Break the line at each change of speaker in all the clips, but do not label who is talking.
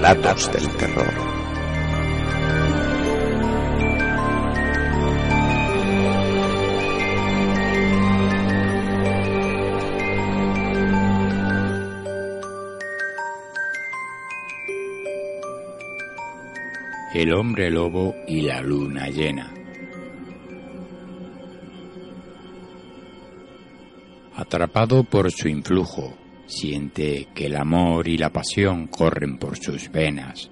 Relatos del terror.
El hombre lobo y la luna llena. Atrapado por su influjo, Siente que el amor y la pasión corren por sus venas,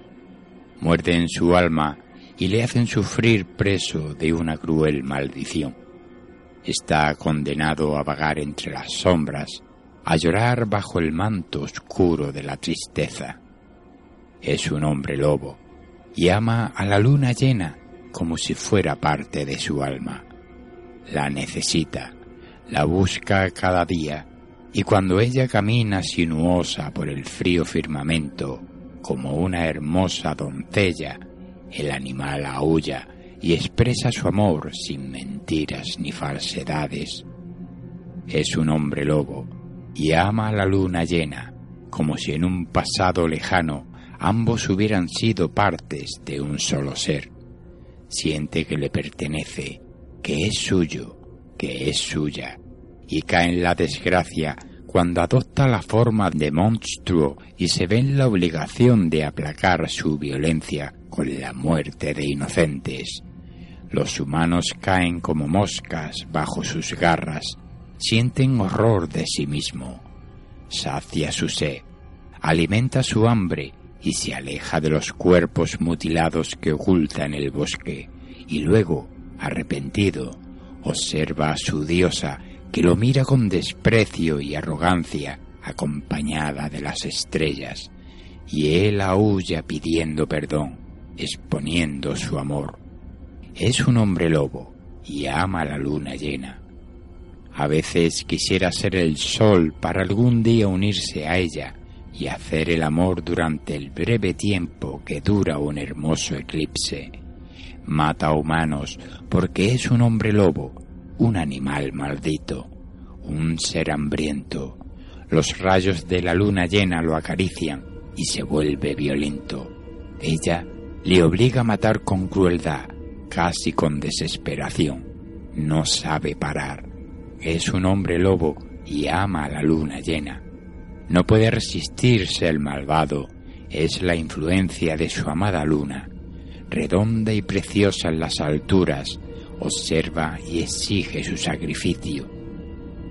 muerden su alma y le hacen sufrir preso de una cruel maldición. Está condenado a vagar entre las sombras, a llorar bajo el manto oscuro de la tristeza. Es un hombre lobo y ama a la luna llena como si fuera parte de su alma. La necesita, la busca cada día y cuando ella camina sinuosa por el frío firmamento, como una hermosa doncella, el animal aúlla y expresa su amor sin mentiras ni falsedades. Es un hombre lobo y ama a la luna llena, como si en un pasado lejano ambos hubieran sido partes de un solo ser. Siente que le pertenece, que es suyo, que es suya, y cae en la desgracia cuando adopta la forma de monstruo y se ve en la obligación de aplacar su violencia con la muerte de inocentes. Los humanos caen como moscas bajo sus garras, sienten horror de sí mismo, sacia su sed, alimenta su hambre y se aleja de los cuerpos mutilados que oculta en el bosque, y luego, arrepentido, observa a su diosa que lo mira con desprecio y arrogancia, acompañada de las estrellas, y él aúlla pidiendo perdón, exponiendo su amor. Es un hombre lobo y ama la luna llena. A veces quisiera ser el sol para algún día unirse a ella y hacer el amor durante el breve tiempo que dura un hermoso eclipse. Mata a humanos porque es un hombre lobo un animal maldito, un ser hambriento. Los rayos de la luna llena lo acarician y se vuelve violento. Ella le obliga a matar con crueldad, casi con desesperación. No sabe parar. Es un hombre lobo y ama a la luna llena. No puede resistirse el malvado. Es la influencia de su amada luna, redonda y preciosa en las alturas, observa y exige su sacrificio.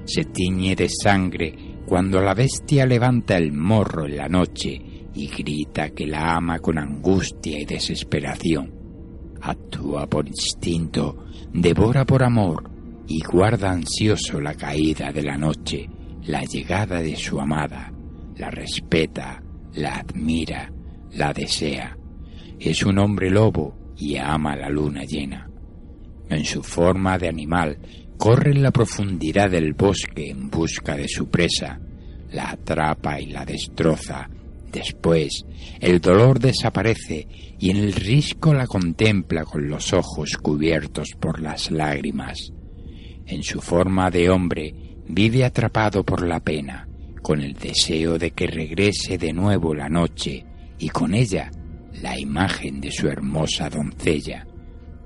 Se tiñe de sangre cuando la bestia levanta el morro en la noche y grita que la ama con angustia y desesperación. Actúa por instinto, devora por amor y guarda ansioso la caída de la noche, la llegada de su amada, la respeta, la admira, la desea. Es un hombre lobo y ama la luna llena en su forma de animal, corre en la profundidad del bosque en busca de su presa, la atrapa y la destroza. Después, el dolor desaparece y en el risco la contempla con los ojos cubiertos por las lágrimas. En su forma de hombre, vive atrapado por la pena, con el deseo de que regrese de nuevo la noche y con ella la imagen de su hermosa doncella.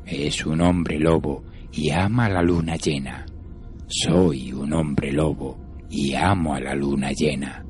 Es un hombre lobo y ama la luna llena. Soy un hombre lobo y amo a la luna llena.